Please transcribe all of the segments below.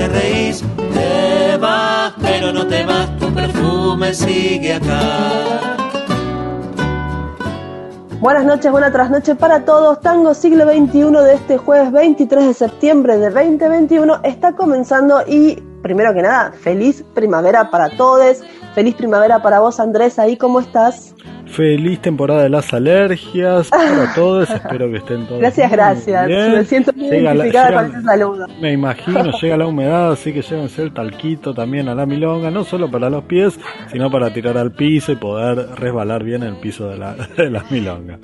te reís. Te vas, pero no te vas, tu perfume sigue acá. Buenas noches, buena trasnoche para todos. Tango siglo XXI de este jueves 23 de septiembre de 2021 está comenzando y primero que nada, feliz primavera para todos. Feliz primavera para vos, Andrés. ¿Ahí cómo estás? Feliz temporada de las alergias para todos. Espero que estén todos. Gracias, gracias. Me siento muy identificada con ese saludo. Me imagino, llega la humedad, así que llévense el talquito también a la milonga, no solo para los pies, sino para tirar al piso y poder resbalar bien el piso de la, de la milonga.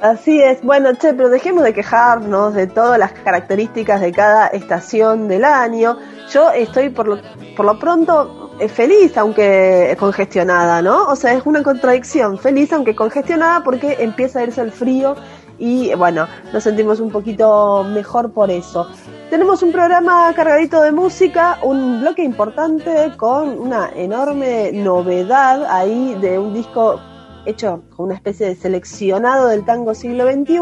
Así es, bueno, che, pero dejemos de quejarnos de todas las características de cada estación del año. Yo estoy por lo, por lo pronto feliz aunque congestionada, ¿no? O sea, es una contradicción, feliz aunque congestionada porque empieza a irse el frío y bueno, nos sentimos un poquito mejor por eso. Tenemos un programa cargadito de música, un bloque importante con una enorme novedad ahí de un disco hecho con una especie de seleccionado del tango siglo XXI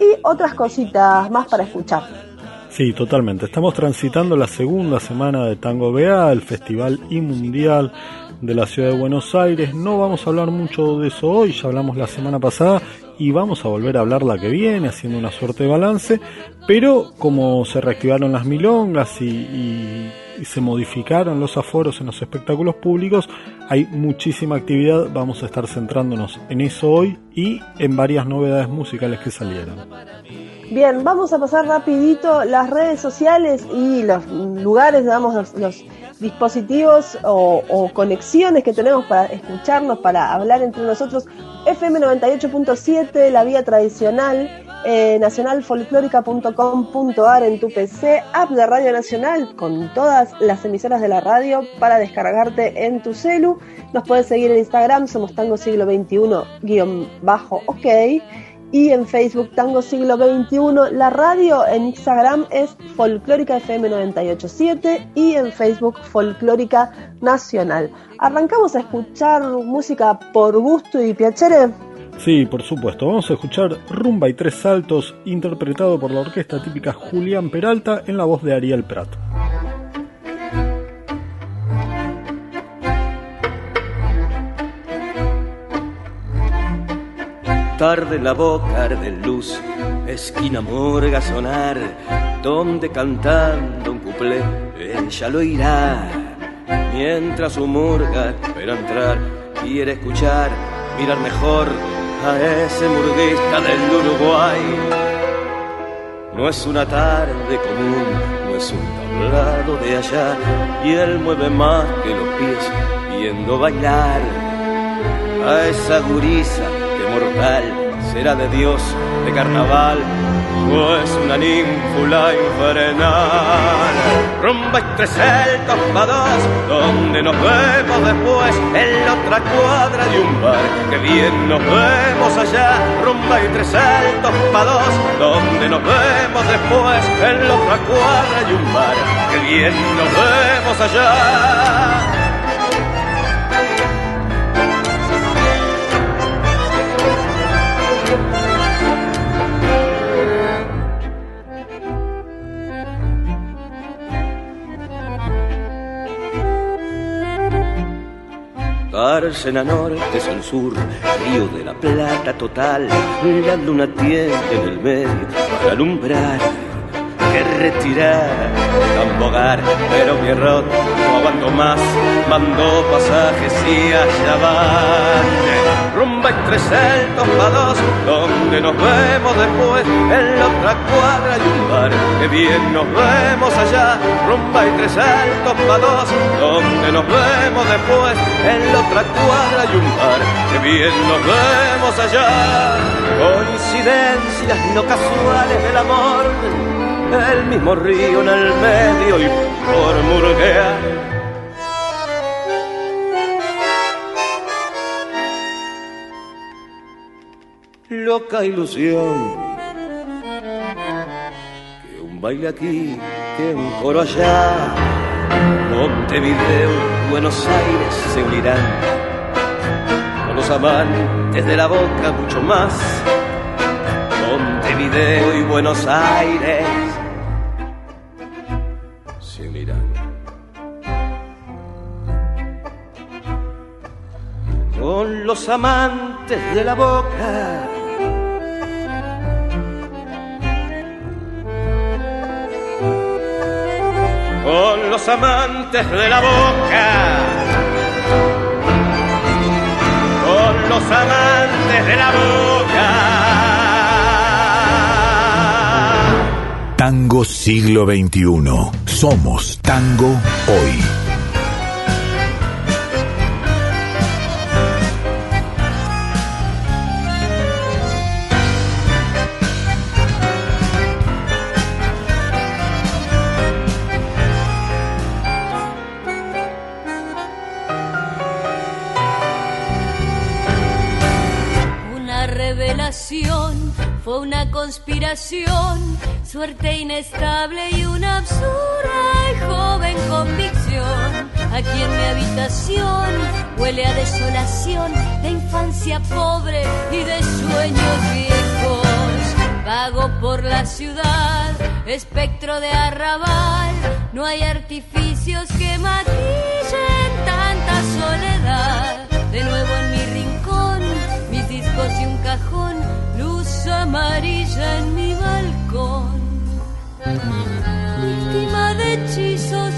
y otras cositas más para escuchar. Sí, totalmente. Estamos transitando la segunda semana de Tango BA, el Festival y Mundial de la Ciudad de Buenos Aires. No vamos a hablar mucho de eso hoy, ya hablamos la semana pasada y vamos a volver a hablar la que viene, haciendo una suerte de balance. Pero como se reactivaron las milongas y y se modificaron los aforos en los espectáculos públicos, hay muchísima actividad, vamos a estar centrándonos en eso hoy y en varias novedades musicales que salieron. Bien, vamos a pasar rapidito las redes sociales y los lugares, digamos, los, dispositivos o, conexiones que tenemos para escucharnos, para hablar entre nosotros. FM 98.7, la vía tradicional, eh, nacionalfolclórica.com.ar en tu PC, app de Radio Nacional con todas las emisoras de la radio para descargarte en tu celu. Nos puedes seguir en Instagram, somos Tango Siglo XXI-OK. Y en Facebook Tango Siglo XXI. La radio en Instagram es Folclórica FM 987 y en Facebook Folclórica Nacional. Arrancamos a escuchar música por gusto y piacere. Sí, por supuesto. Vamos a escuchar Rumba y Tres Saltos, interpretado por la orquesta típica Julián Peralta en la voz de Ariel Prat. Tarde la boca de luz, esquina morga sonar, donde cantando un cuplé ella lo irá. Mientras su murga espera entrar, quiere escuchar, mirar mejor a ese murguista del Uruguay. No es una tarde común, no es un tablado de allá, y él mueve más que los pies viendo bailar a esa gurisa mortal será de Dios de carnaval es una ninfula infernal. Rumba y tres celtos pa' dos, donde nos vemos después, en la otra cuadra de un bar, que bien nos vemos allá. Rumba y tres celtos pa' dos, donde nos vemos después, en la otra cuadra de un bar, que bien nos vemos allá. Dársena Norte es el sur, Río de la Plata total, la luna tiene en el medio para alumbrar que retirar bogar, pero mi error no aguanto más, mandó pasajes y allá van. Rumba entre celtos pa' dos, donde nos vemos después, en la otra cuadra hay un bar, que bien nos vemos allá. Rumba entre celtos pa' dos, donde nos vemos después, en la otra cuadra hay un bar, que bien nos vemos allá. Coincidencias no casuales del amor el mismo río en el medio y por murguear. Loca ilusión, que un baile aquí, que un coro allá, Montevideo, Buenos Aires se unirán, con los amantes de la boca mucho más. Montevideo y Buenos Aires con los amantes de la boca. Con los amantes de la boca. Con los amantes de la boca. Tango siglo XXI. Somos tango hoy. Conspiración, suerte inestable y una absurda y joven convicción. Aquí en mi habitación huele a desolación, de infancia pobre y de sueños viejos. Vago por la ciudad, espectro de arrabal, no hay artificios que maquillen tanta soledad. De nuevo en mi rincón, discos y un cajón amarilla en mi balcón, víctima de hechizos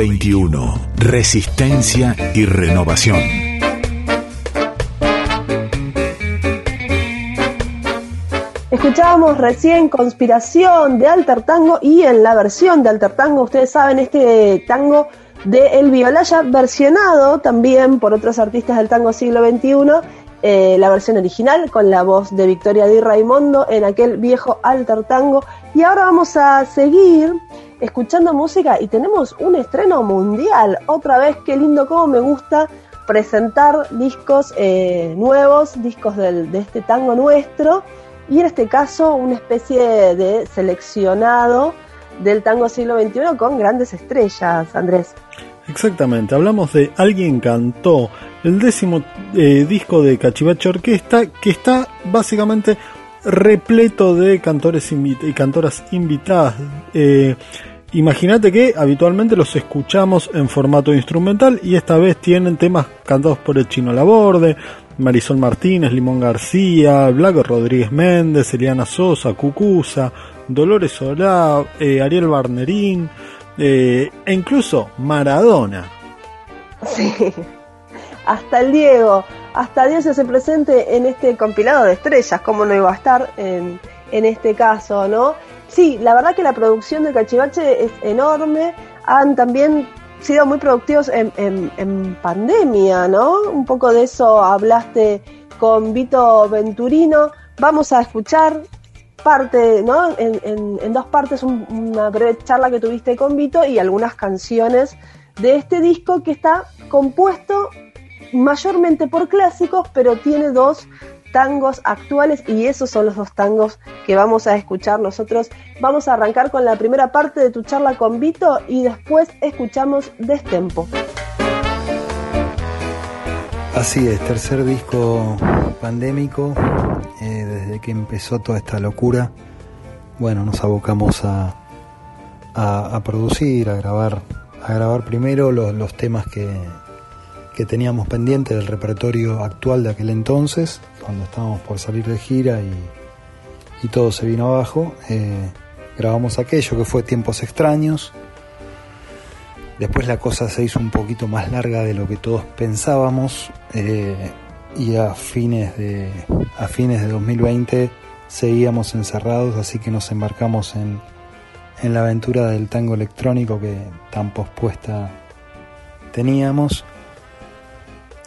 XXI. Resistencia y renovación. Escuchábamos recién Conspiración de Alter Tango y en la versión de Alter Tango, ustedes saben, este tango de El Violaya, versionado también por otros artistas del tango siglo XXI, eh, la versión original con la voz de Victoria Di Raimondo en aquel viejo Alter Tango. Y ahora vamos a seguir escuchando música y tenemos un estreno mundial. Otra vez, qué lindo, cómo me gusta presentar discos eh, nuevos, discos del, de este tango nuestro. Y en este caso, una especie de seleccionado del tango siglo XXI con grandes estrellas, Andrés. Exactamente, hablamos de Alguien Cantó, el décimo eh, disco de Cachivache Orquesta, que está básicamente repleto de cantores y cantoras invitadas. Eh, Imagínate que habitualmente los escuchamos en formato instrumental y esta vez tienen temas cantados por el Chino Laborde, Marisol Martínez, Limón García, Blanco Rodríguez Méndez, Eliana Sosa, Cucusa, Dolores Solá, eh, Ariel Barnerín eh, e incluso Maradona. Sí, hasta el Diego, hasta Dios se presente en este compilado de estrellas, como no iba a estar en, en este caso, ¿no? Sí, la verdad que la producción de Cachivache es enorme. Han también sido muy productivos en, pandemia, ¿no? Un poco de eso hablaste con Vito Venturino. Vamos a escuchar parte, ¿no? En, dos partes una breve charla que tuviste con Vito y algunas canciones de este disco que está compuesto mayormente por clásicos, pero tiene dos tangos actuales y esos son los dos tangos que vamos a escuchar nosotros. Vamos a arrancar con la primera parte de tu charla con Vito y después escuchamos Destempo. Así es, tercer disco pandémico, eh, desde que empezó toda esta locura, bueno, nos abocamos a, a, producir, a grabar, a grabar primero los, temas que, que teníamos pendiente del repertorio actual de aquel entonces, cuando estábamos por salir de gira y, todo se vino abajo. Eh, grabamos aquello que fue Tiempos Extraños. Después la cosa se hizo un poquito más larga de lo que todos pensábamos eh, y a fines, de, a fines de 2020 seguíamos encerrados, así que nos embarcamos en, en la aventura del tango electrónico que tan pospuesta teníamos.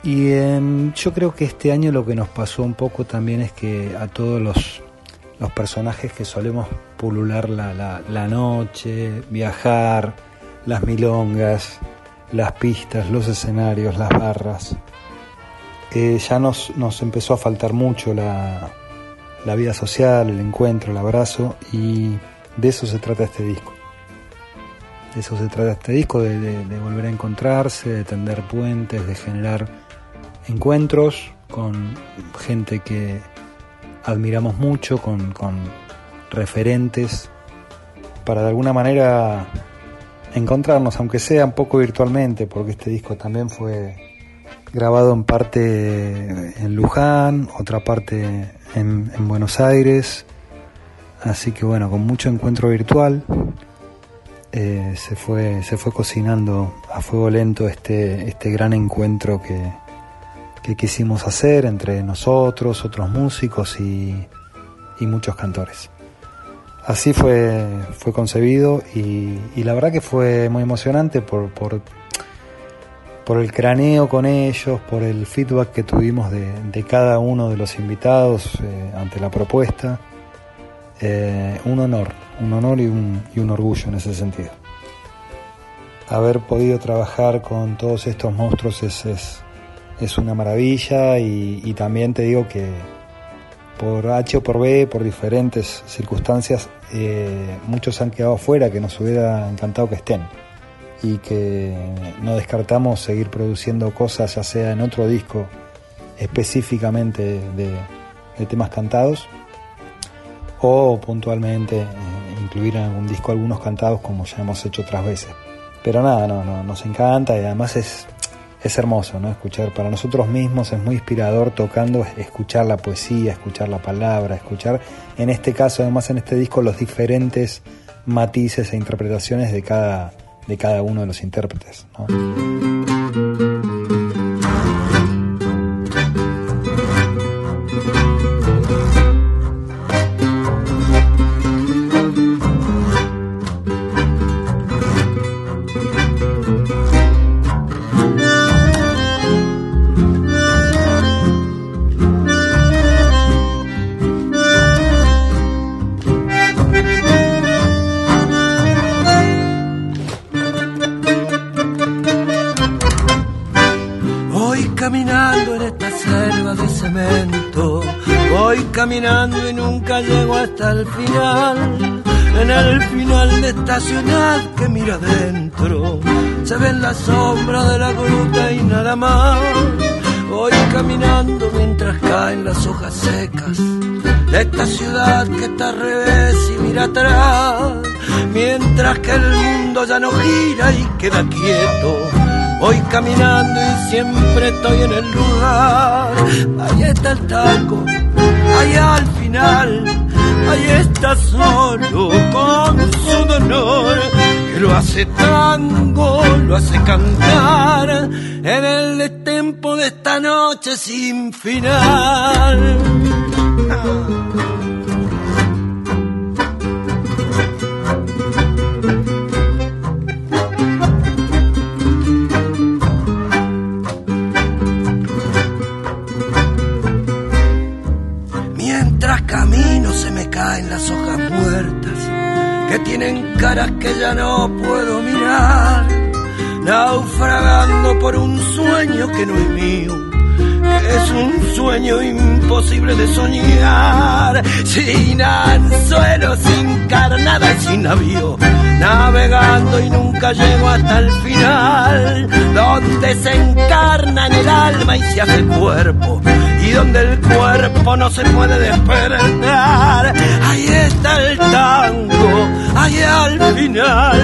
Y yo creo que este año lo que nos pasó un poco también es que a todos los, los personajes que solemos pulular la, la, noche, viajar, las milongas, las pistas, los escenarios, las barras, ya nos, nos empezó a faltar mucho la, la vida social, el encuentro, el abrazo y de eso se trata este disco. De eso se trata este disco, de, de volver a encontrarse, de tender puentes, de generar encuentros con gente que admiramos mucho, con, referentes, para de alguna manera encontrarnos, aunque sea un poco virtualmente, porque este disco también fue grabado en parte en Luján, otra parte en, Buenos Aires, así que bueno, con mucho encuentro virtual. Eh, se fue se fue cocinando a fuego lento este este gran encuentro que, que quisimos hacer entre nosotros, otros músicos y, muchos cantores. Así fue, fue concebido y, la verdad que fue muy emocionante por, por, el craneo con ellos, por el feedback que tuvimos de, cada uno de los invitados eh, ante la propuesta. Eh, un honor, un honor y un, y un orgullo en ese sentido. Haber podido trabajar con todos estos monstruos es, es, es una maravilla y, también te digo que por H o por B, por diferentes circunstancias, eh, muchos han quedado fuera que nos hubiera encantado que estén y que no descartamos seguir produciendo cosas, ya sea en otro disco específicamente de, temas cantados o puntualmente eh, incluir en algún disco algunos cantados como ya hemos hecho otras veces. Pero nada, no, no, nos encanta y además es es hermoso, ¿no? Escuchar para nosotros mismos es muy inspirador tocando, escuchar la poesía, escuchar la palabra, escuchar, en este caso, además en este disco, los diferentes matices e interpretaciones de cada de cada uno de los intérpretes. caminando se ven las sombras de la gruta y nada más. Voy caminando mientras caen las hojas secas de esta ciudad que está al revés y mira atrás. Mientras que el mundo ya no gira y queda quieto. Voy caminando y siempre estoy en el lugar. Ahí está el taco allá al final, ahí está solo con su dolor, que lo hace tango, lo hace cantar en el tempo de esta noche sin final. Caras que ya no puedo mirar, naufragando por un sueño que no es mío, que es un sueño imposible de soñar, sin anzuelo, sin carnada y sin navío, navegando y nunca llego hasta el final, donde se encarna en el alma y se hace cuerpo y donde el cuerpo no se puede despertar. Ahí está el tango, ahí al final,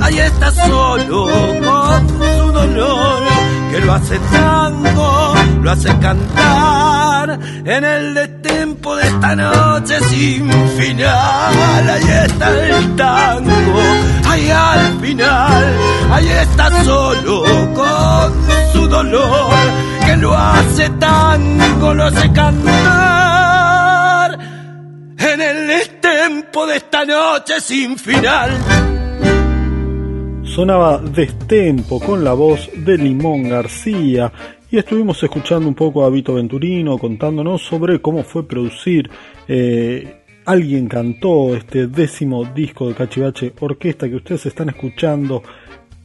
ahí está solo con su dolor, que lo hace tango, lo hace cantar en el destempo de esta noche sin final. Ahí está el tango, ahí al final, ahí está solo con su dolor que lo hace tango, lo hace cantar estempo de esta noche sin final. Sonaba Destempo con la voz de Limón García y estuvimos escuchando un poco a Vito Venturino contándonos sobre cómo fue producir. Eh, alguien cantó este décimo disco de Cachivache Orquesta que ustedes están escuchando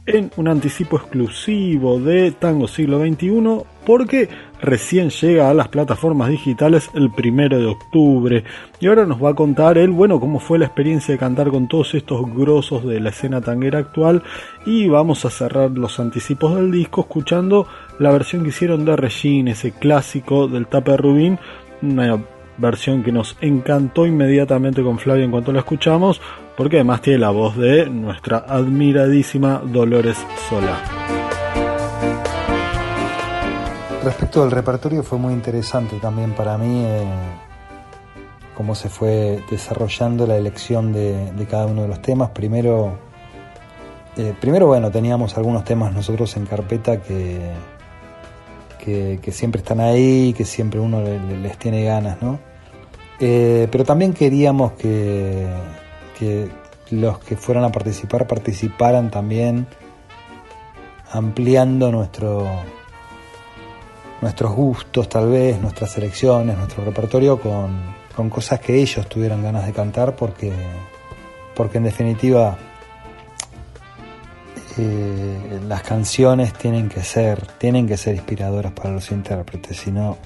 en un anticipo exclusivo de Tango Siglo XXI porque recién llega a las plataformas digitales el primero de octubre. Y ahora nos va a contar él, bueno, cómo fue la experiencia de cantar con todos estos grosos de la escena tanguera actual. Y vamos a cerrar los anticipos del disco escuchando la versión que hicieron de Regine, ese clásico del Tape Rubín, una versión que nos encantó inmediatamente con Flavia en cuanto la escuchamos, porque además tiene la voz de nuestra admiradísima Dolores Sola. Respecto al repertorio fue muy interesante también para mí eh, cómo se fue desarrollando la elección de, cada uno de los temas. Primero, eh, primero bueno, teníamos algunos temas nosotros en carpeta que, que, siempre están ahí, que siempre uno les tiene ganas, ¿no? Eh, pero también queríamos que, que los que fueran a participar participaran también ampliando nuestro nuestros gustos tal vez, nuestras elecciones, nuestro repertorio con, con cosas que ellos tuvieran ganas de cantar porque, porque en definitiva eh, las canciones tienen que ser, tienen que ser inspiradoras para los intérpretes, si no,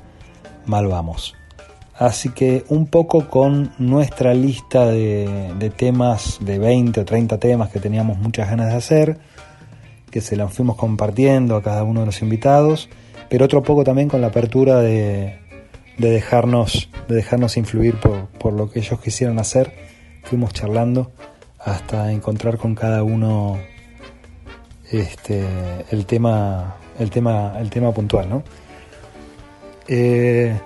mal vamos. Así que un poco con nuestra lista de, de, temas, de 20 o 30 temas que teníamos muchas ganas de hacer, que se las fuimos compartiendo a cada uno de los invitados, pero otro poco también con la apertura de, de dejarnos, de dejarnos influir por, por lo que ellos quisieran hacer. Fuimos charlando hasta encontrar con cada uno este, el tema, el tema, el tema puntual, ¿no? Eh,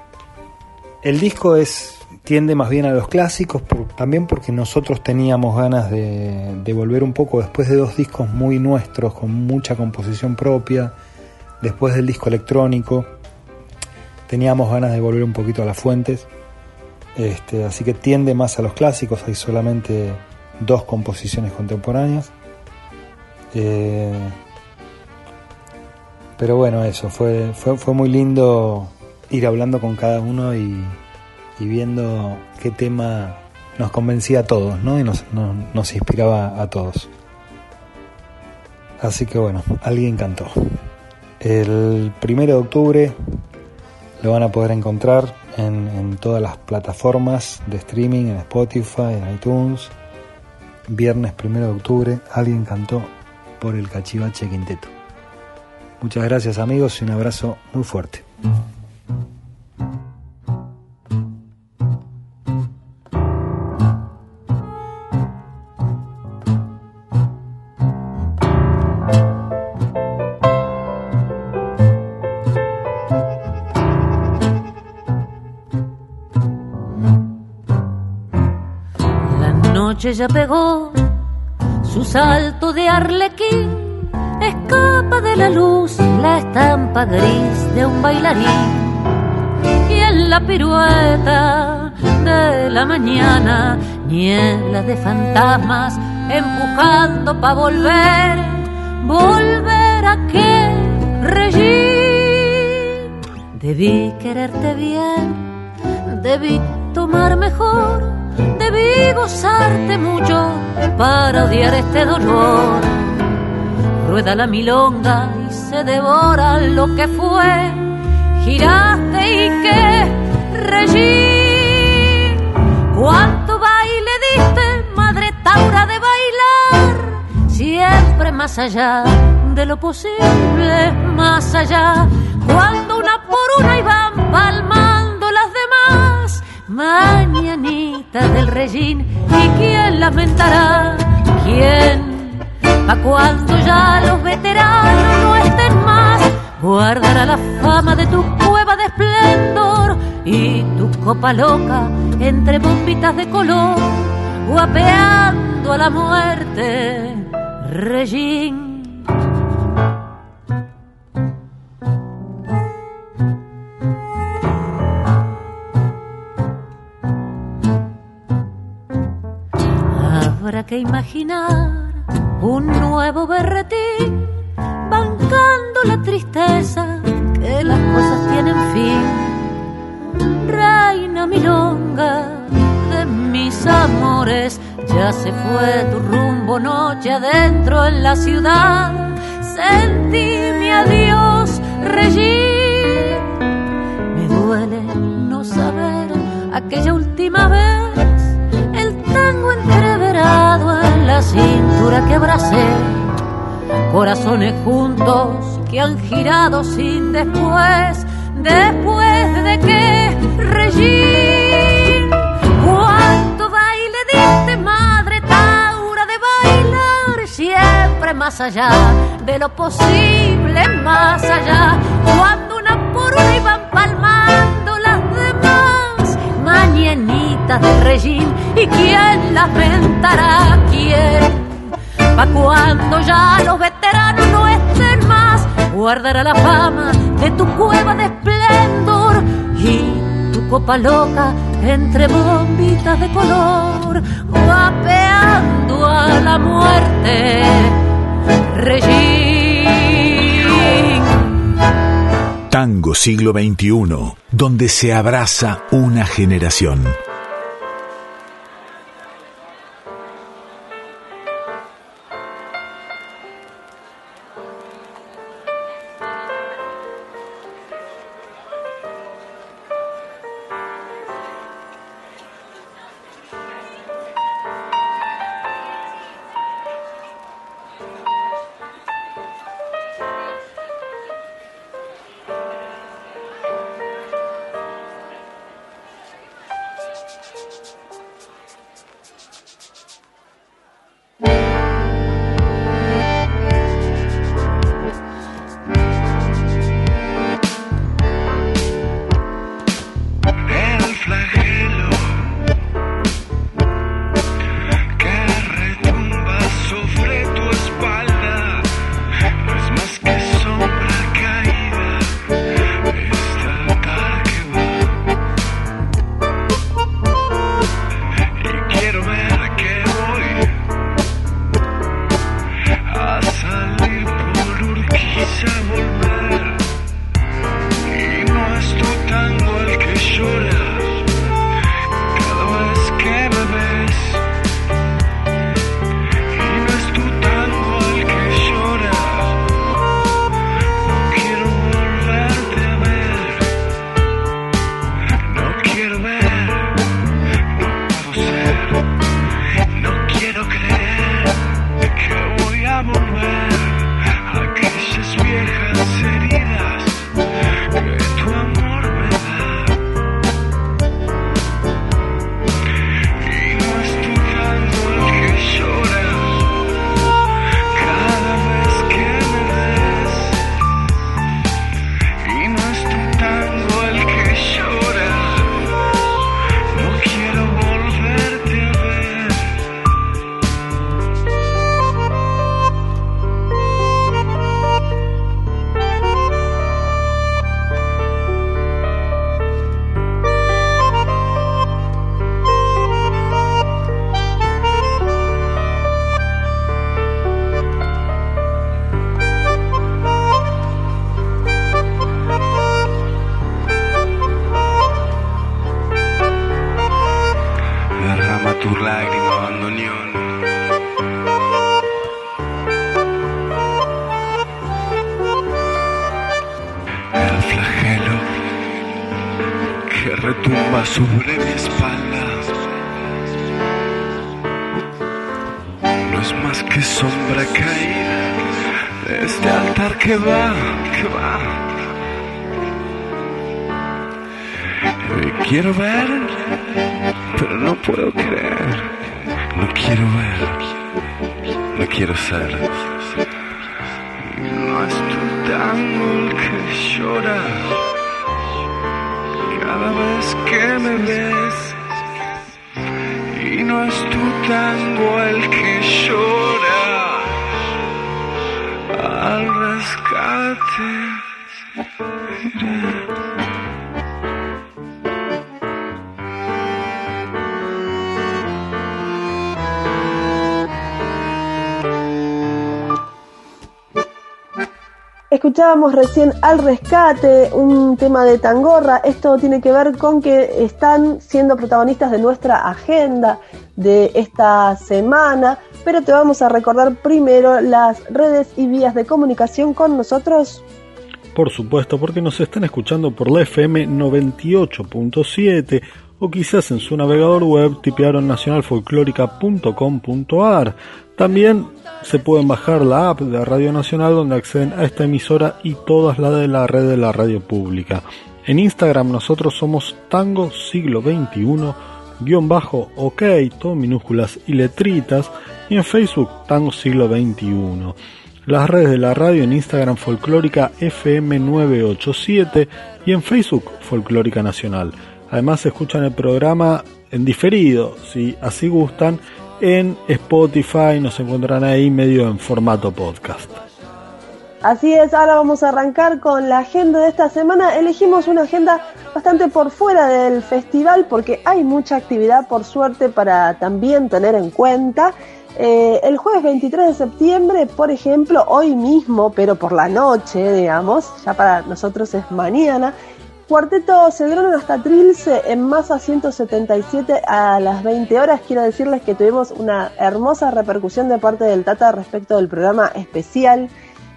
el disco es, tiende más bien a los clásicos, también porque nosotros teníamos ganas de, de, volver un poco después de dos discos muy nuestros, con mucha composición propia, después del disco electrónico, teníamos ganas de volver un poquito a las fuentes, este, así que tiende más a los clásicos, hay solamente dos composiciones contemporáneas. Eh, pero bueno, eso, fue, fue, fue muy lindo ir hablando con cada uno y, viendo qué tema nos convencía a todos, ¿no? Y nos, nos, inspiraba a todos. Así que bueno, alguien cantó. El primero de octubre lo van a poder encontrar en, en, todas las plataformas de streaming, en Spotify, en iTunes. Viernes primero de octubre, alguien cantó por el Cachivache Quinteto. Muchas gracias amigos y un abrazo muy fuerte. Noche ya pegó su salto de arlequín escapa de la luz la estampa gris de un bailarín y en la pirueta de la mañana niebla de fantasmas empujando pa' volver, volver a que regir. Debí quererte bien, debí tomar mejor, debí gozarte mucho para odiar este dolor rueda la milonga y se devora lo que fue. Giraste y que regí. ¿Cuánto baile diste, madre Taura de bailar? Siempre más allá de lo posible, más allá. Cuando una por una iban demás. Mañanita del regín, ¿y quién lamentará? ¿Quién Pa' cuando ya los veteranos no estén más, guardará la fama de tu cueva de esplendor y tu copa loca entre bombitas de color, guapeando a la muerte, Regín. Imaginar un nuevo berretín, bancando la tristeza que las cosas tienen fin. Reina milonga de mis amores, ya se fue tu rumbo noche adentro en la ciudad. Sentí mi adiós, Regín. Me duele no saber aquella última vez la cintura que. Corazones juntos que han girado sin después, después de que regí. ¿Cuánto baile diste, madre Taura, de bailar? Siempre más allá de lo posible, más allá. Cuando una por una iban palmando de regín ¿Y quién lamentará quién? Pa' cuando ya los veteranos no estén más, guardará la fama de tu cueva de esplendor y tu copa loca entre bombitas de color, guapeando a la muerte. Regín. Tango siglo XXI, donde se abraza una generación. sobre mi espalda no es más que sombra caída de este altar que va, que va. Y quiero ver, pero no puedo creer. No quiero ver, no quiero ser. No es tu tango el que llora cada vez que me ves. Y no es tu tango el que yo Escuchábamos recién Al Rescate, un tema de Tangorra. Esto tiene que ver con que están siendo protagonistas de nuestra agenda de esta semana, pero te vamos a recordar primero las redes y vías de comunicación con nosotros. Por supuesto, porque nos están escuchando por la FM 98.7 o quizás en su navegador web tipearon nacionalfolclórica.com.ar. También se pueden bajar la app de Radio Nacional donde acceden a esta emisora y todas las de la red de la radio pública. En Instagram nosotros somos Tango Siglo XXI, guion bajo OK, todo minúsculas y letritas, y en Facebook Tango Siglo XXI. Las redes de la radio en Instagram Folclórica FM987 y en Facebook Folclórica Nacional. Además escuchan el programa en diferido, si así gustan, en Spotify, nos encontrarán ahí medio en formato podcast. Así es, ahora vamos a arrancar con la agenda de esta semana. Elegimos una agenda bastante por fuera del festival porque hay mucha actividad por suerte para también tener en cuenta. Eh, el jueves 23 de septiembre, por ejemplo, hoy mismo, pero por la noche, digamos, ya para nosotros es mañana, Cuarteto Cedrón hasta Trilce en masa 177 a las 20 horas. Quiero decirles que tuvimos una hermosa repercusión de parte del Tata respecto del programa especial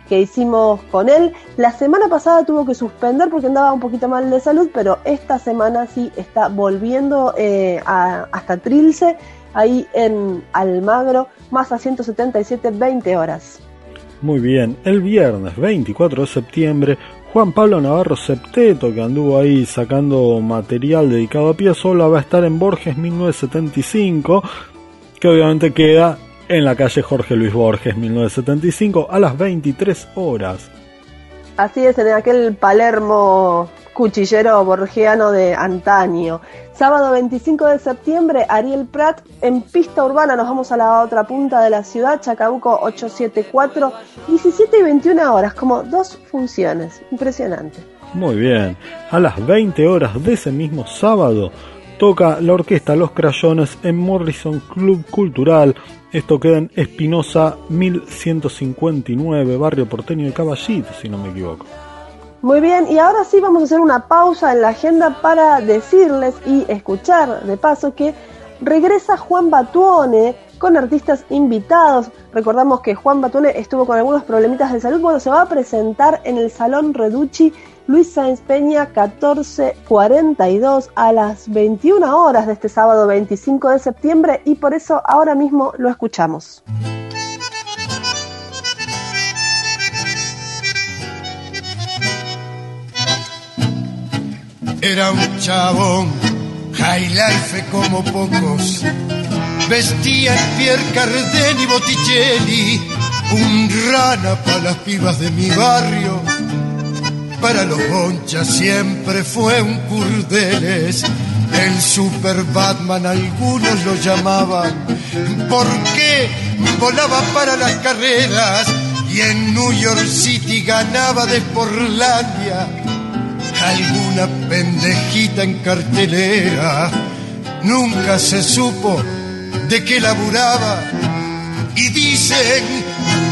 que hicimos con él. La semana pasada tuvo que suspender porque andaba un poquito mal de salud, pero esta semana sí está volviendo eh, hasta Trilce, ahí en Almagro, masa 177, 20 horas. Muy bien, el viernes 24 de septiembre Juan Pablo Navarro Septeto, que anduvo ahí sacando material dedicado a Piazzolla, va a estar en Borges 1975, que obviamente queda en la calle Jorge Luis Borges 1975 a las 23 horas. Así es, en aquel Palermo cuchillero borgiano de antaño. Sábado 25 de septiembre, Ariel Prat en pista urbana. Nos vamos a la otra punta de la ciudad, Chacabuco 874, 17 y 21 horas, como dos funciones. Impresionante. Muy bien. A las 20 horas de ese mismo sábado, toca la orquesta Los Crayones en Morrison Club Cultural. Esto queda en Espinosa 1159, barrio porteño de Caballito, si no me equivoco. Muy bien, y ahora sí vamos a hacer una pausa en la agenda para decirles y escuchar de paso que regresa Juan Batuone con artistas invitados. Recordamos que Juan Batuone estuvo con algunos problemitas de salud. Bueno, se va a presentar en el Salón Reducci Luis Sáenz Peña 1442 a las 21 horas de este sábado 25 de septiembre y por eso ahora mismo lo escuchamos. Era un chabón, high life como pocos. Vestía Pierre Cardin y Botticelli, un rana para las pibas de mi barrio. Para los bonchas siempre fue un curdeles. El super Batman algunos lo llamaban, porque volaba para las carreras y en New York City ganaba de Porlandia alguna pendejita en cartelera. Nunca se supo de qué laburaba y dicen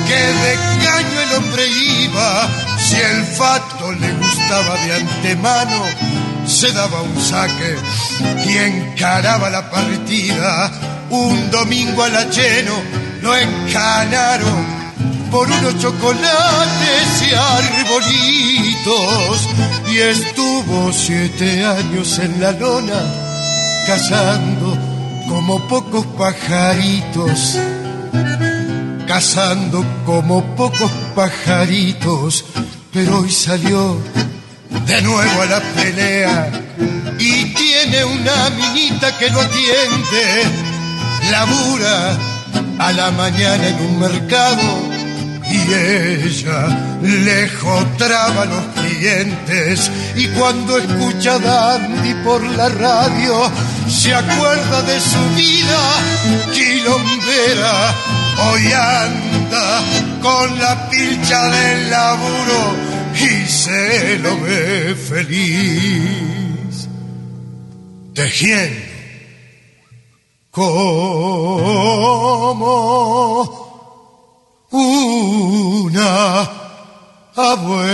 que de caño el hombre iba. Si el fato le gustaba de antemano, se daba un saque y encaraba la partida. Un domingo a la lleno lo encanaron por unos chocolates y arbolitos. Y estuvo siete años en la lona cazando como pocos pajaritos, cazando como pocos pajaritos, pero hoy salió de nuevo a la pelea. Y tiene una minita que lo atiende, labura a la mañana en un mercado y ella lejos traba los clientes y cuando escucha a Dandy por la radio se acuerda de su vida quilombera. Hoy anda con la pilcha del laburo y se lo ve feliz tejiendo como una abuela.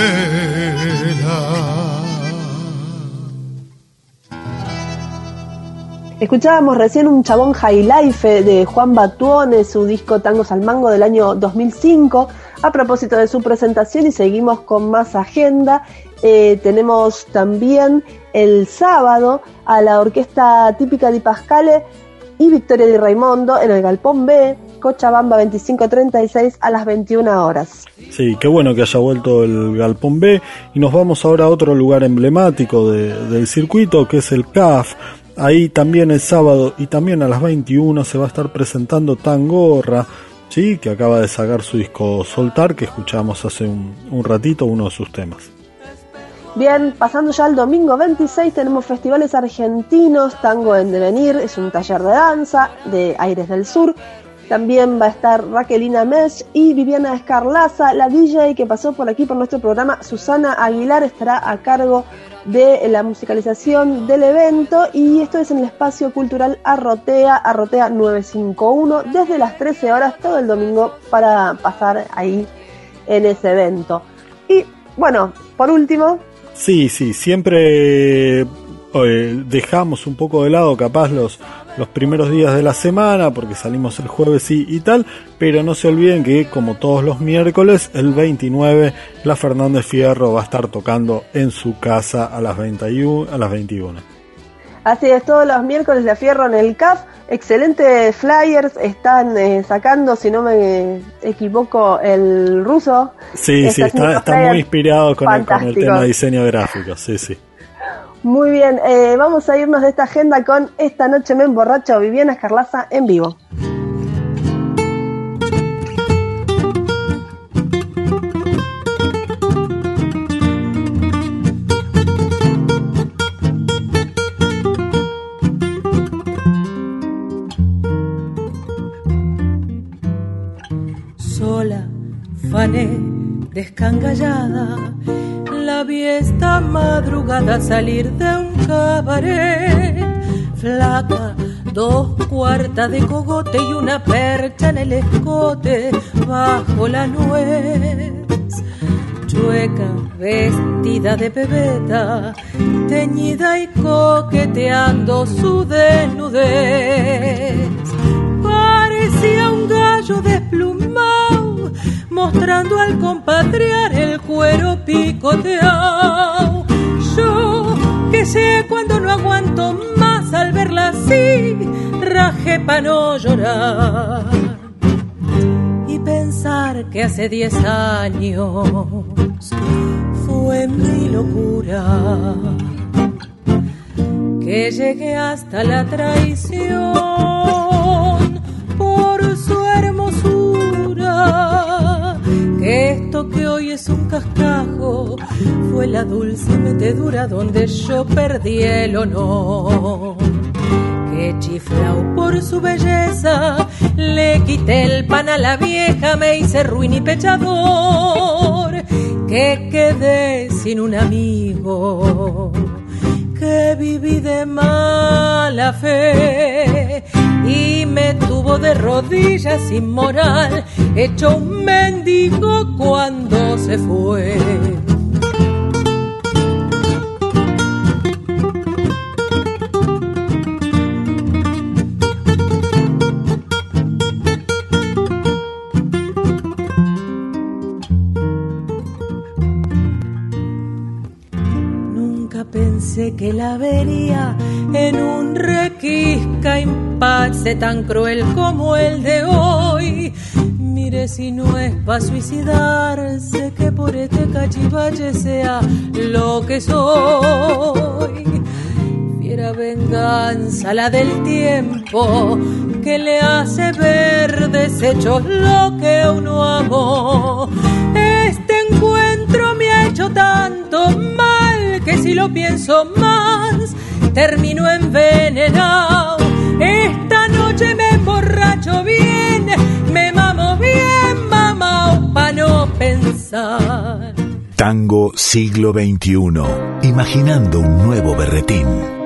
Escuchábamos recién un chabón high life de Juan Batuone, su disco Tangos al Mango del año 2005, a propósito de su presentación y seguimos con más agenda. Eh, tenemos también el sábado a la orquesta típica de Pascale y Victoria Di Raimondo en el Galpón B, Cochabamba 2536 a las 21 horas. Sí, qué bueno que haya vuelto el Galpón B y nos vamos ahora a otro lugar emblemático del circuito que es el CAF. Ahí también el sábado y también a las 21 se va a estar presentando Tangorra, ¿sí? que acaba de sacar su disco Soltar, que escuchamos hace un, un ratito uno de sus temas. Bien, pasando ya al domingo 26 tenemos festivales argentinos, Tango en Devenir, es un taller de danza de Aires del Sur. También va a estar Raquelina Mesh y Viviana Escarlaza, la DJ que pasó por aquí por nuestro programa. Susana Aguilar estará a cargo de la musicalización del evento y esto es en el espacio cultural Arrotea, Arrotea 951, desde las 13 horas todo el domingo para pasar ahí en ese evento. Y bueno, por último, Sí, sí, siempre dejamos un poco de lado capaz los, los primeros días de la semana porque salimos el jueves y, y tal, pero no se olviden que como todos los miércoles, el 29 la Fernández Fierro va a estar tocando en su casa a las 21. A las 21. Así es, todos los miércoles la Fierro en el CAF excelentes flyers están eh, sacando, si no me equivoco, el ruso. Sí, sí, está, muy inspirado con el, con el, tema de diseño gráfico, sí, sí. Muy bien, eh, vamos a irnos de esta agenda con Esta noche me emborracho, Viviana Escarlaza en vivo. Descangallada, la vi esta madrugada salir de un cabaret. flaca, dos cuartas de cogote y una percha en el escote bajo la nuez. Chueca, vestida de pebeta, teñida y coqueteando su desnudez. Parecía un gallo desplumado, mostrando al compatriar el cuero picoteado. Yo que sé cuando no aguanto más al verla así, raje para no llorar. Y pensar que hace diez años fue mi locura que llegué hasta la traición esto que hoy es un cascajo fue la dulce metedura donde yo perdí el honor. Que chiflao por su belleza, le quité el pan a la vieja, me hice ruin y pechador. Que quedé sin un amigo que viví de mala fe y me tuvo de rodillas sin moral, hecho un mendigo cuando se fue. Impasse tan cruel como el de hoy. Mire si no es para suicidarse que por este cachivache sea lo que soy. Fiera venganza la del tiempo que le hace ver desechos lo que uno amó. Este encuentro me ha hecho tanto mal que si lo pienso más termino envenenado. Tango siglo XXI. Imaginando un nuevo berretín.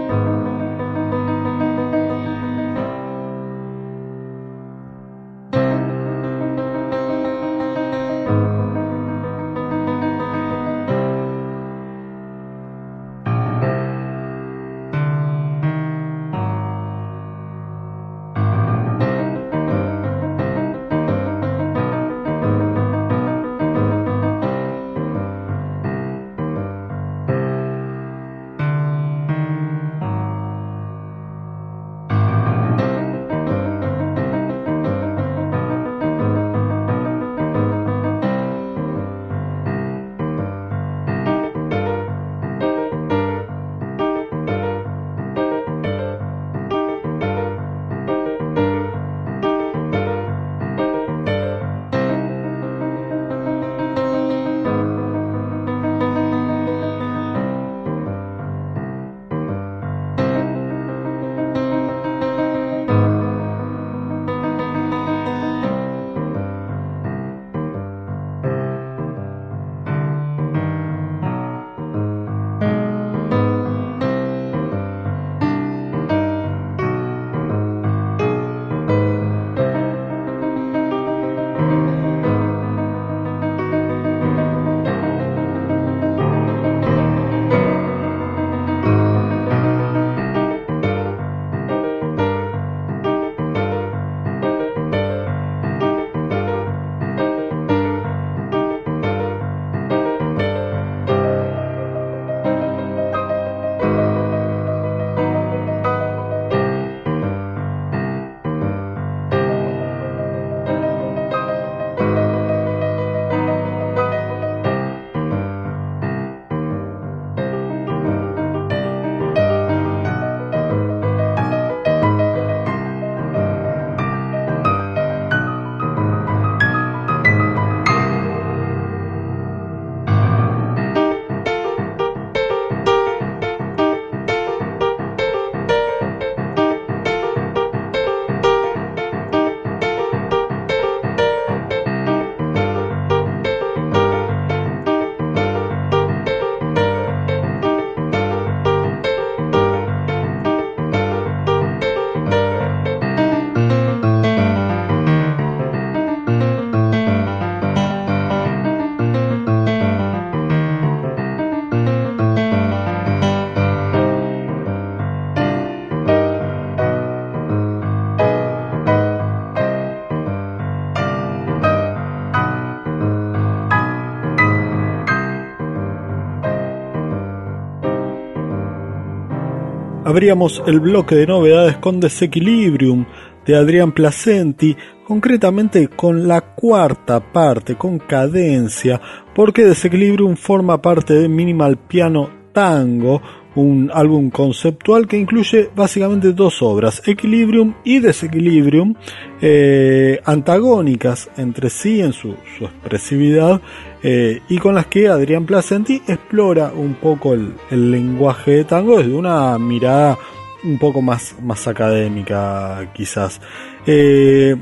Abríamos el bloque de novedades con Desequilibrium de Adrián Placenti, concretamente con la cuarta parte, con cadencia, porque Desequilibrium forma parte de Minimal Piano Tango, un álbum conceptual que incluye básicamente dos obras, Equilibrium y Desequilibrium, eh, antagónicas entre sí en su, expresividad eh, y con las que Adrián Placenti explora un poco el, lenguaje de tango desde una mirada un poco más, más académica quizás. Eh,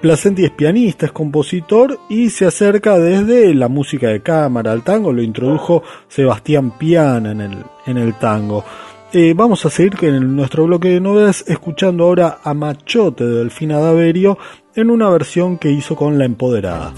Placenti es pianista, es compositor y se acerca desde la música de cámara al tango, lo introdujo Sebastián Piana en el, en el tango. Eh, vamos a seguir en nuestro bloque de novedades escuchando ahora a Machote de Delfina Daverio en una versión que hizo con La Empoderada.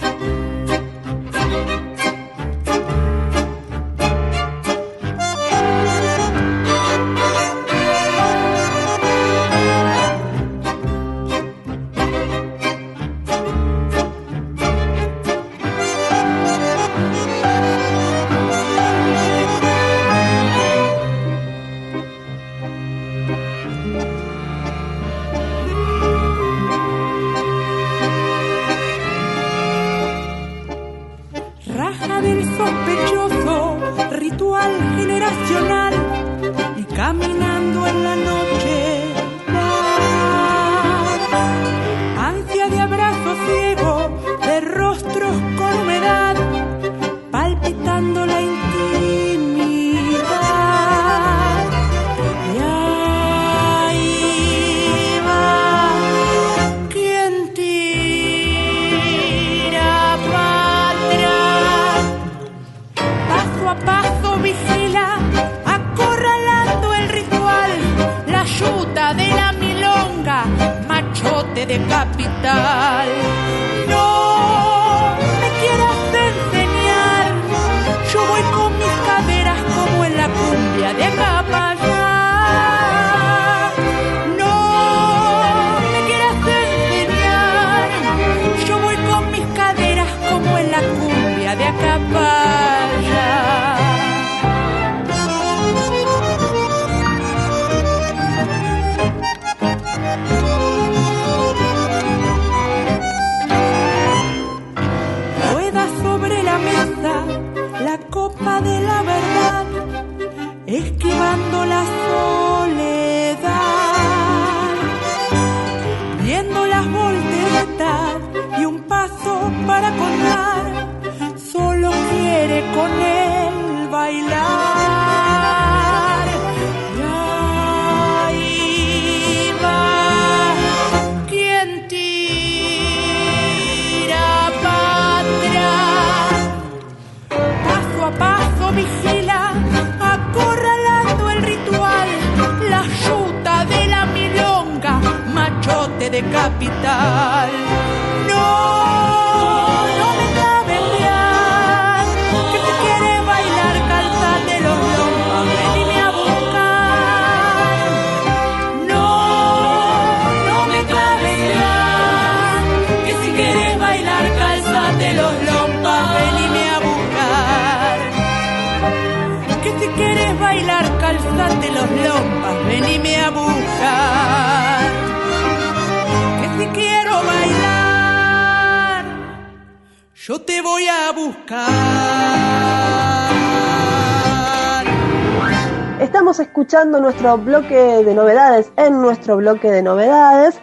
Nuestro bloque de novedades en nuestro bloque de novedades.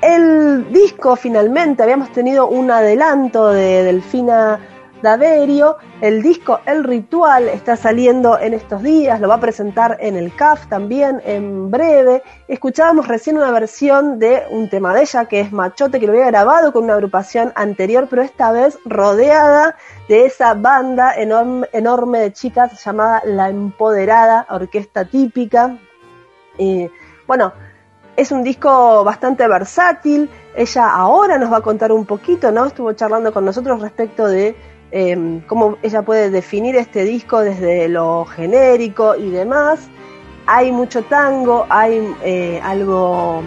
El disco finalmente, habíamos tenido un adelanto de Delfina Daverio. El disco El Ritual está saliendo en estos días, lo va a presentar en el CAF también en breve. Escuchábamos recién una versión de un tema de ella que es Machote, que lo había grabado con una agrupación anterior, pero esta vez rodeada de esa banda enorme, de chicas llamada La Empoderada, orquesta típica. Bueno, es un disco bastante versátil. Ella ahora nos va a contar un poquito, ¿no? Estuvo charlando con nosotros respecto de Em, cómo ella puede definir este disco desde lo genérico y demás. Hay mucho tango, hay eh, algo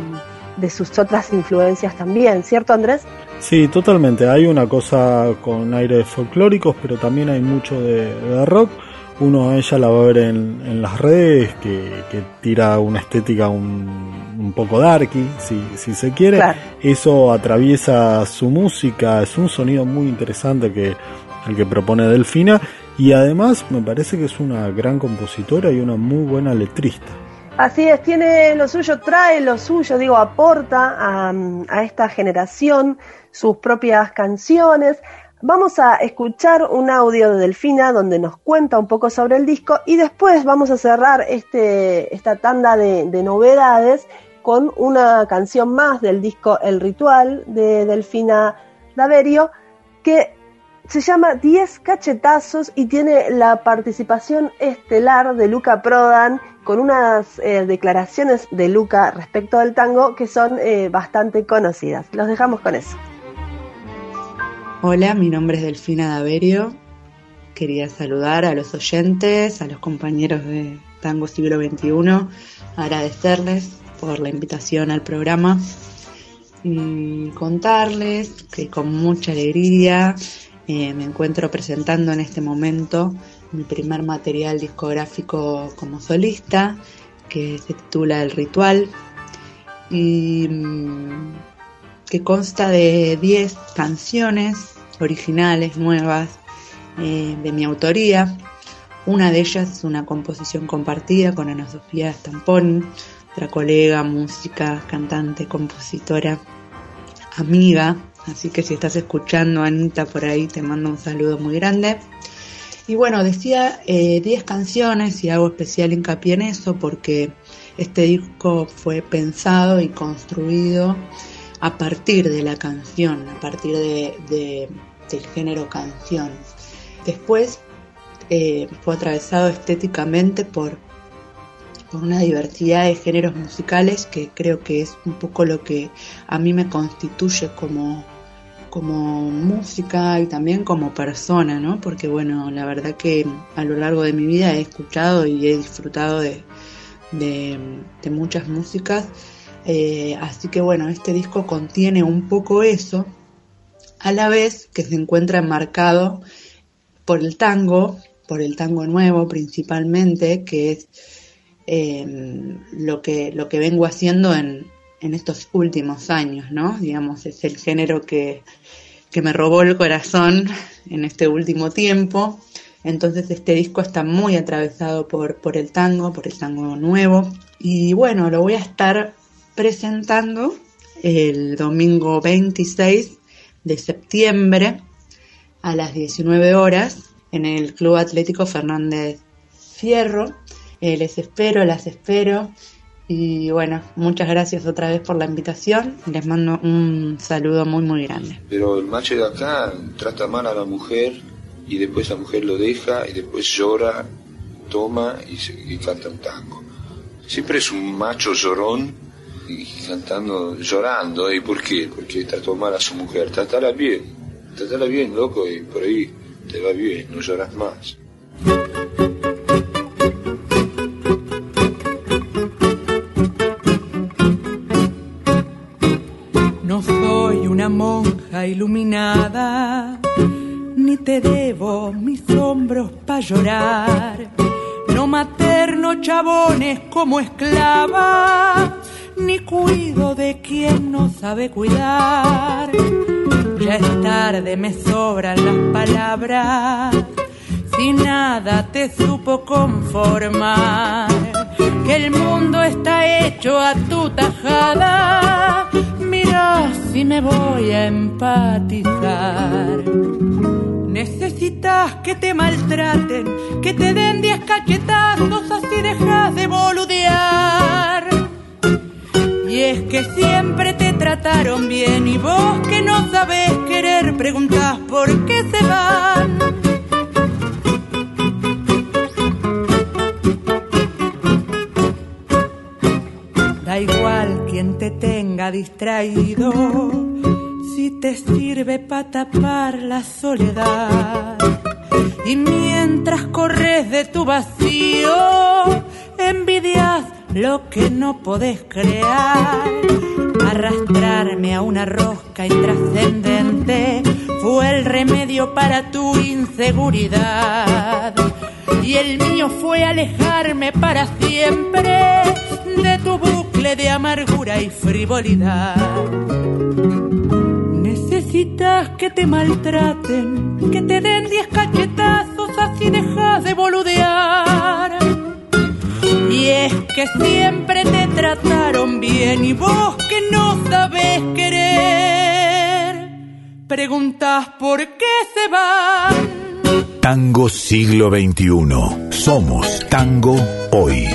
de sus otras influencias también, ¿cierto Andrés? Sí, totalmente. Hay una cosa con aires folclóricos, pero también hay mucho de, rock. uno a ella la va a ver en, las redes, que, tira una estética un, poco darky, si, si se quiere. Eso atraviesa su música, es un sonido muy interesante que el que propone Delfina y además me parece que es una gran compositora y una muy buena letrista. Así es, tiene lo suyo, trae lo suyo, digo, aporta a, esta generación sus propias canciones. Vamos a escuchar un audio de Delfina donde nos cuenta un poco sobre el disco y después vamos a cerrar este, esta tanda de, de novedades con una canción más del disco El Ritual de Delfina Daverio que se llama 10 cachetazos y tiene la participación estelar de Luca Prodan con unas eh, declaraciones de Luca respecto del tango que son eh, bastante conocidas. Los dejamos con eso. Hola, mi nombre es Delfina Daverio. Quería saludar a los oyentes, a los compañeros de Tango Siglo XXI, agradecerles por la invitación al programa y contarles que con mucha alegría me encuentro presentando en este momento mi primer material discográfico como solista, que se titula El Ritual, y mm, que consta de 10 canciones originales, nuevas, eh, de mi autoría. Una de ellas es una composición compartida con Ana Sofía Stamponi, otra colega, música, cantante, compositora, amiga Así que si estás escuchando, Anita, por ahí te mando un saludo muy grande. Y bueno, decía 10 eh, canciones y hago especial hincapié en eso porque este disco fue pensado y construido a partir de la canción, a partir de, del género canción. Después eh, fue atravesado estéticamente por, por una diversidad de géneros musicales que creo que es un poco lo que a mí me constituye como, como música y también como persona, ¿no? Porque bueno, la verdad que a lo largo de mi vida he escuchado y he disfrutado de, muchas músicas. Eh, así que bueno, este disco contiene un poco eso, a la vez que se encuentra enmarcado por el tango, por el tango nuevo principalmente, que es eh, lo, que, lo que vengo haciendo en, en estos últimos años, ¿no? Digamos, es el género que, que me robó el corazón en este último tiempo. Entonces este disco está muy atravesado por, por el tango, por el tango nuevo. Y bueno, lo voy a estar presentando el domingo 26 de septiembre a las 19 horas en el Club Atlético Fernández Fierro. Eh, les espero, las espero. Y bueno, muchas gracias otra vez por la invitación. Les mando un saludo muy, muy grande. Pero el macho de acá trata mal a la mujer y después la mujer lo deja y después llora, toma y, canta un tango. Siempre es un macho llorón y cantando, llorando. ¿Y por qué? Porque trató mal a su mujer. Trátala bien, trátala bien, loco, y por ahí te va bien, no lloras más. Monja iluminada, ni te debo mis hombros para llorar. No materno chabones como esclava, ni cuido de quien no sabe cuidar. Ya es tarde, me sobran las palabras, si nada te supo conformar. Que el mundo está hecho a tu tajada Si me voy a empatizar. Necesitas que te maltraten, que te den diez cachetazos, así dejas de boludear. Y es que siempre te trataron bien y vos que no sabes querer preguntas por qué se van. Quien te tenga distraído, si te sirve para tapar la soledad. Y mientras corres de tu vacío, envidias lo que no podés crear. Arrastrarme a una rosca intrascendente fue el remedio para tu inseguridad. Y el mío fue alejarme para siempre de tu bucle de amargura y frivolidad. Necesitas que te maltraten, que te den diez cachetazos, así dejas de boludear. Y es que siempre te trataron bien y vos que no sabes querer, preguntas por qué se van. Tango siglo XXI. Somos tango hoy.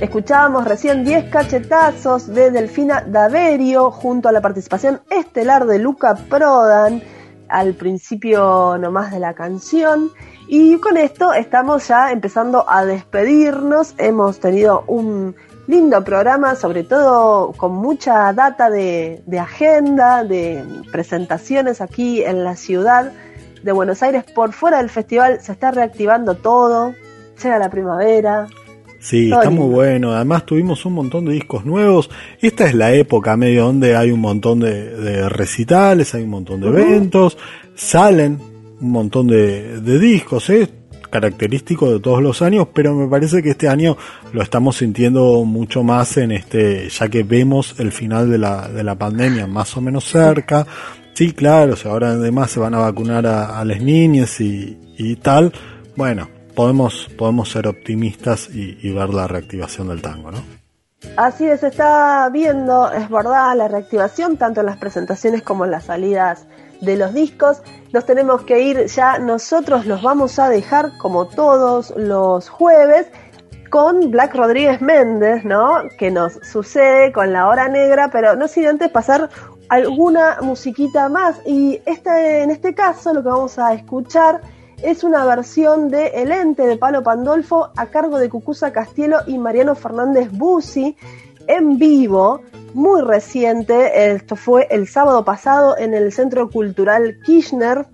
Escuchábamos recién 10 cachetazos de Delfina Daverio junto a la participación estelar de Luca Prodan al principio nomás de la canción. Y con esto estamos ya empezando a despedirnos. Hemos tenido un lindo programa, sobre todo con mucha data de, de, agenda, de presentaciones aquí en la ciudad de Buenos Aires. Por fuera del festival se está reactivando todo, llega la primavera. Sí, está muy bueno. Además tuvimos un montón de discos nuevos. Esta es la época medio donde hay un montón de, de recitales, hay un montón de eventos, salen un montón de, de discos. ¿eh? Característico de todos los años, pero me parece que este año lo estamos sintiendo mucho más en este, ya que vemos el final de la, de la pandemia más o menos cerca. Sí, claro, si ahora además se van a vacunar a, a las niñas y, y, tal, bueno, podemos, podemos ser optimistas y, ver la reactivación del tango, ¿no? Así es, está viendo, es verdad, la reactivación tanto en las presentaciones como en las salidas de los discos. Nos tenemos que ir ya, nosotros los vamos a dejar como todos los jueves con Black Rodríguez Méndez, ¿no? Que nos sucede con la hora negra, pero no sin antes pasar alguna musiquita más. Y en este caso lo que vamos a escuchar es una versión de El Ente de Palo Pandolfo a cargo de Cucusa Castielo y Mariano Fernández Busi en vivo, muy reciente. Esto fue el sábado pasado en el Centro Cultural Kirchner,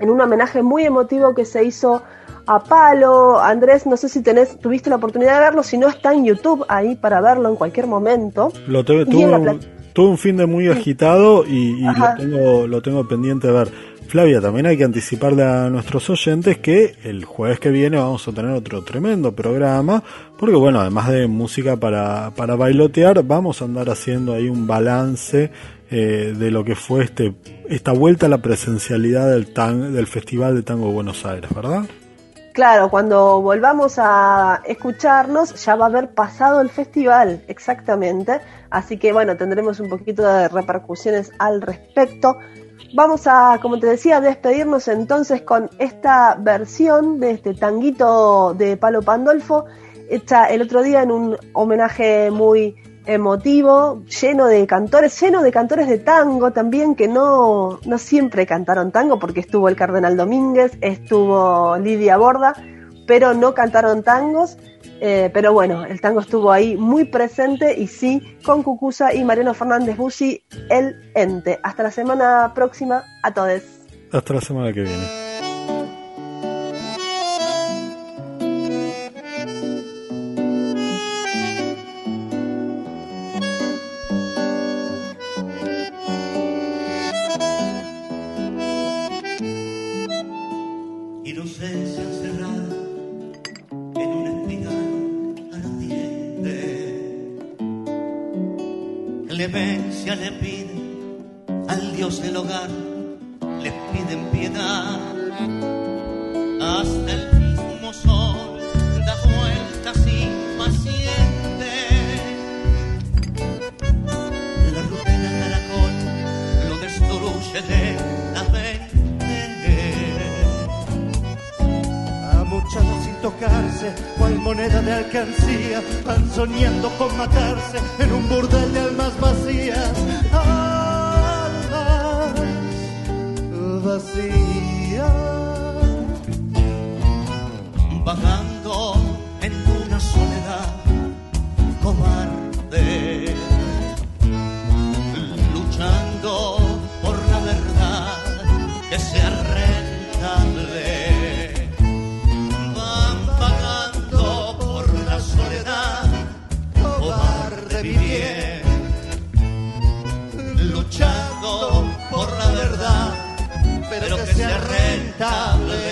en un homenaje muy emotivo que se hizo a Palo. Andrés, no sé si tenés, tuviste la oportunidad de verlo, si no está en YouTube ahí para verlo en cualquier momento. Lo tuve, tuve, tuve un fin de muy agitado y, y lo, tengo, lo tengo pendiente de ver. Flavia, también hay que anticiparle a nuestros oyentes que el jueves que viene vamos a tener otro tremendo programa, porque bueno, además de música para, para bailotear, vamos a andar haciendo ahí un balance eh, de lo que fue este esta vuelta a la presencialidad del, tan, del Festival de Tango de Buenos Aires, ¿verdad? Claro, cuando volvamos a escucharnos ya va a haber pasado el festival, exactamente. Así que bueno, tendremos un poquito de repercusiones al respecto. Vamos a, como te decía, despedirnos entonces con esta versión de este tanguito de Palo Pandolfo, hecha el otro día en un homenaje muy emotivo, lleno de cantores, lleno de cantores de tango también, que no, no siempre cantaron tango, porque estuvo el Cardenal Domínguez, estuvo Lidia Borda, pero no cantaron tangos. Eh, pero bueno, el tango estuvo ahí muy presente y sí, con Cucusa y Mariano Fernández Busi, el ente. Hasta la semana próxima a todos. Hasta la semana que viene. pero, que, sea rentable.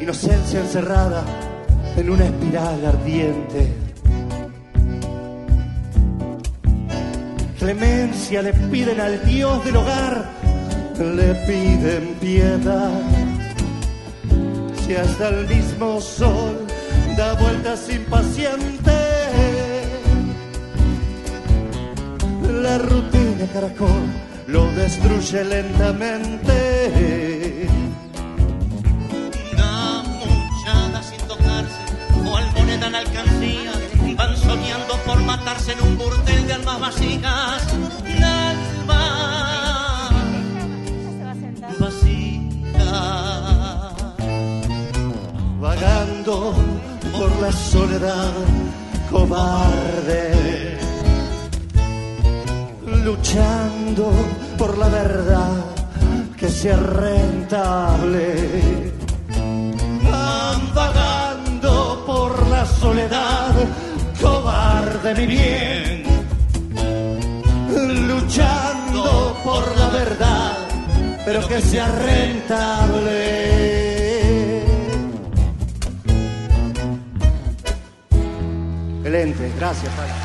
Inocencia encerrada en una espiral ardiente Le piden al Dios del hogar, le piden piedad. Si hasta el mismo sol da vueltas impaciente, la rutina caracol lo destruye lentamente. Por matarse en un burdel de almas vacías. Alma vacía. vagando por la soledad cobarde, luchando por la verdad que sea rentable, van vagando por la soledad cobarde mi bien, luchando por la verdad, pero que sea rentable. Excelente, gracias. Padre.